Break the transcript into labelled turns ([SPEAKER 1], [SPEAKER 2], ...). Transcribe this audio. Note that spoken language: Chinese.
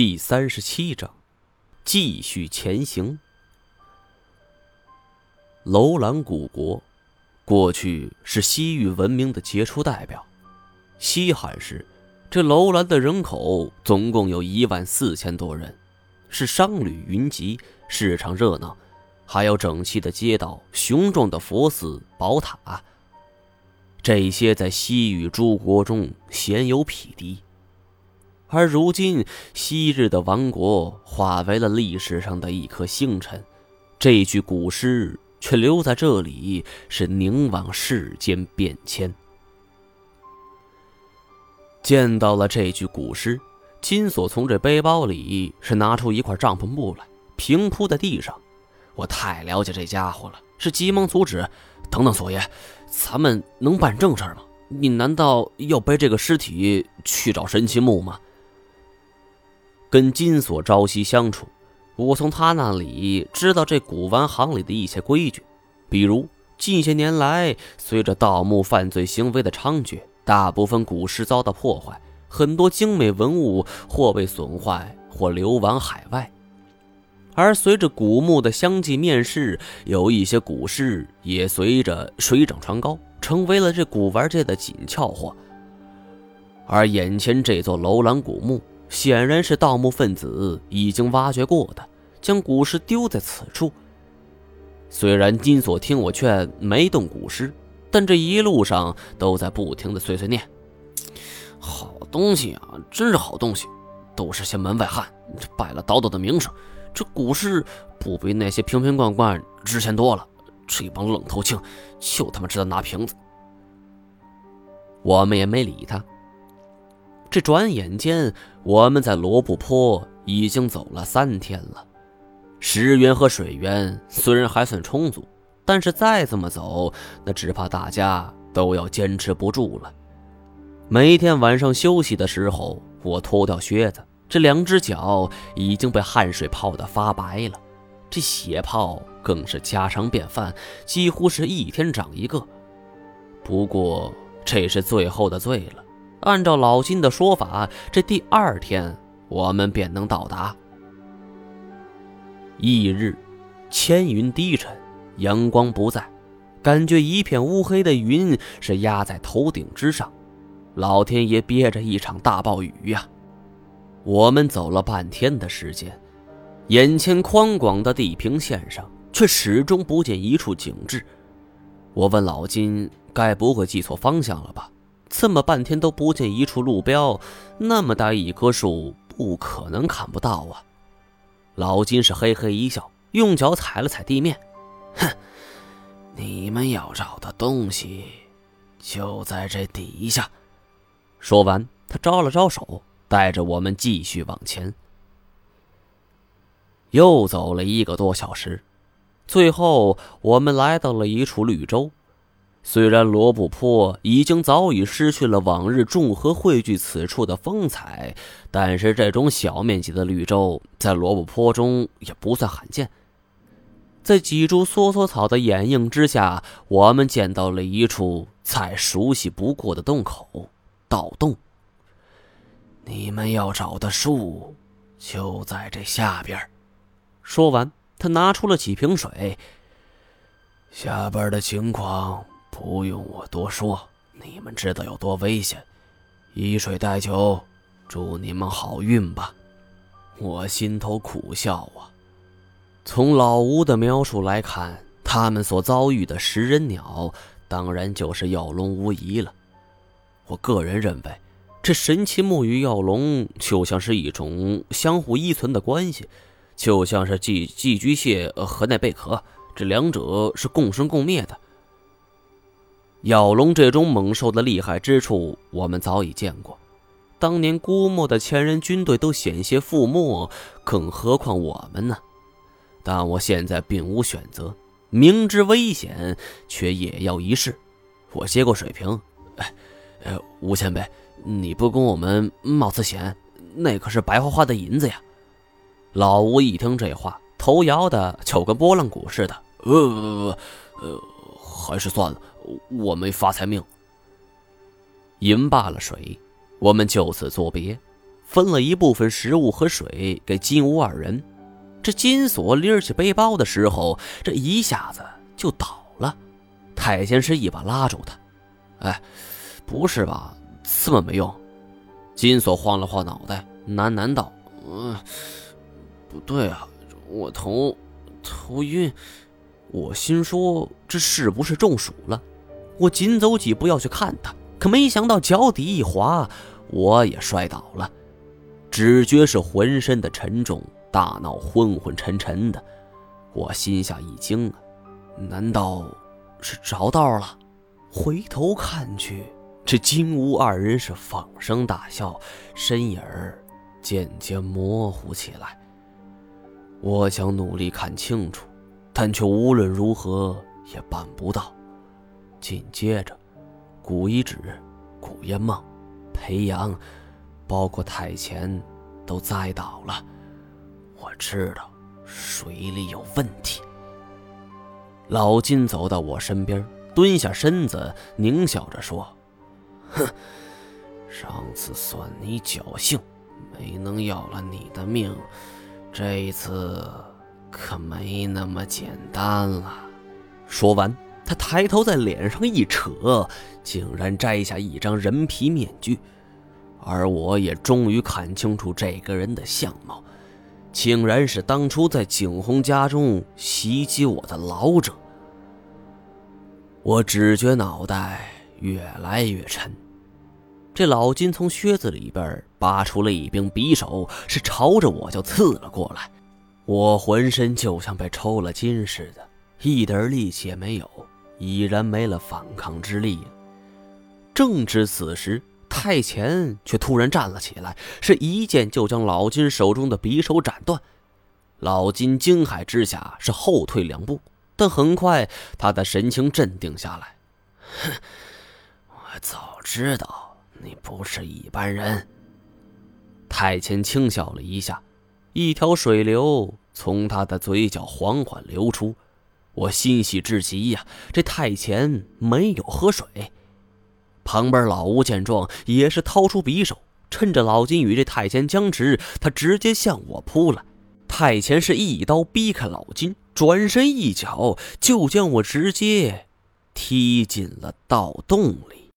[SPEAKER 1] 第三十七章，继续前行。楼兰古国，过去是西域文明的杰出代表。西汉时，这楼兰的人口总共有一万四千多人，是商旅云集，市场热闹，还有整齐的街道、雄壮的佛寺、宝塔，这些在西域诸国中鲜有匹敌。而如今，昔日的王国化为了历史上的一颗星辰，这具古尸却留在这里，是凝望世间变迁。见到了这具古尸，金锁从这背包里是拿出一块帐篷布来，平铺在地上。我太了解这家伙了，是急忙阻止：“等等，锁爷，咱们能办正事吗？你难道要背这个尸体去找神奇木吗？”跟金锁朝夕相处，我从他那里知道这古玩行里的一些规矩，比如近些年来随着盗墓犯罪行为的猖獗，大部分古尸遭到破坏，很多精美文物或被损坏，或流亡海外。而随着古墓的相继面世，有一些古尸也随着水涨船高，成为了这古玩界的紧俏货。而眼前这座楼兰古墓。显然是盗墓分子已经挖掘过的，将古尸丢在此处。虽然金锁听我劝没动古尸，但这一路上都在不停的碎碎念：“好东西啊，真是好东西，都是些门外汉，败了倒斗的名声。这古尸不比那些瓶瓶罐罐值钱多了。这帮愣头青，就他妈知道拿瓶子。”我们也没理他。这转眼间，我们在罗布泊已经走了三天了。食源和水源虽然还算充足，但是再这么走，那只怕大家都要坚持不住了。每天晚上休息的时候，我脱掉靴子，这两只脚已经被汗水泡得发白了，这血泡更是家常便饭，几乎是一天长一个。不过这是最后的罪了。按照老金的说法，这第二天我们便能到达。翌日，千云低沉，阳光不在，感觉一片乌黑的云是压在头顶之上。老天爷憋着一场大暴雨呀！我们走了半天的时间，眼前宽广的地平线上却始终不见一处景致。我问老金：“该不会记错方向了吧？”这么半天都不见一处路标，那么大一棵树，不可能看不到啊！老金是嘿嘿一笑，用脚踩了踩地面，哼，你们要找的东西就在这底下。说完，他招了招手，带着我们继续往前。又走了一个多小时，最后我们来到了一处绿洲。虽然罗布泊已经早已失去了往日众河汇聚此处的风采，但是这种小面积的绿洲在罗布泊中也不算罕见。在几株梭梭草的掩映之下，我们见到了一处再熟悉不过的洞口——盗洞。你们要找的树，就在这下边。说完，他拿出了几瓶水。下边的情况。不用我多说，你们知道有多危险。以水代酒，祝你们好运吧。我心头苦笑啊。从老吴的描述来看，他们所遭遇的食人鸟，当然就是药龙无疑了。我个人认为，这神奇木与药龙就像是一种相互依存的关系，就像是寄寄居蟹和那贝壳，这两者是共生共灭的。咬龙这种猛兽的厉害之处，我们早已见过。当年估摸的前人军队都险些覆没，更何况我们呢？但我现在并无选择，明知危险，却也要一试。我接过水瓶，哎，呃，吴前辈，你不跟我们冒次险，那可是白花花的银子呀！老吴一听这话，头摇的就跟拨浪鼓似的。呃，不不不，呃，还是算了。我没发财命。饮罢了水，我们就此作别。分了一部分食物和水给金乌二人。这金锁拎起背包的时候，这一下子就倒了。太监是一把拉住他：“哎，不是吧？这么没用？”金锁晃了晃脑袋，喃喃道：“嗯，不对啊，我头头晕。”我心说：“这是不是中暑了？”我紧走几步要去看他，可没想到脚底一滑，我也摔倒了。只觉是浑身的沉重，大脑昏昏沉沉的，我心下一惊啊，难道是着道了？回头看去，这金乌二人是放声大笑，身影儿渐渐模糊起来。我想努力看清楚，但却无论如何也办不到。紧接着，古一指、古烟梦、裴阳。包括太前都栽倒了，我知道水里有问题。老金走到我身边，蹲下身子，狞笑着说：“哼，上次算你侥幸，没能要了你的命，这一次可没那么简单了。”说完，他抬头在脸上一扯，竟然摘下一张人皮面具。而我也终于看清楚这个人的相貌，竟然是当初在景洪家中袭击我的老者。我只觉脑袋越来越沉。这老金从靴子里边拔出了一柄匕首，是朝着我就刺了过来。我浑身就像被抽了筋似的，一点力气也没有，已然没了反抗之力。正值此时。太前却突然站了起来，是一剑就将老金手中的匕首斩断。老金惊骇之下是后退两步，但很快他的神情镇定下来。哼，我早知道你不是一般人。太前轻笑了一下，一条水流从他的嘴角缓缓流出。我欣喜至极呀！这太前没有喝水。旁边老吴见状，也是掏出匕首，趁着老金与这太监僵持，他直接向我扑来。太前是一刀逼开老金，转身一脚就将我直接踢进了盗洞里。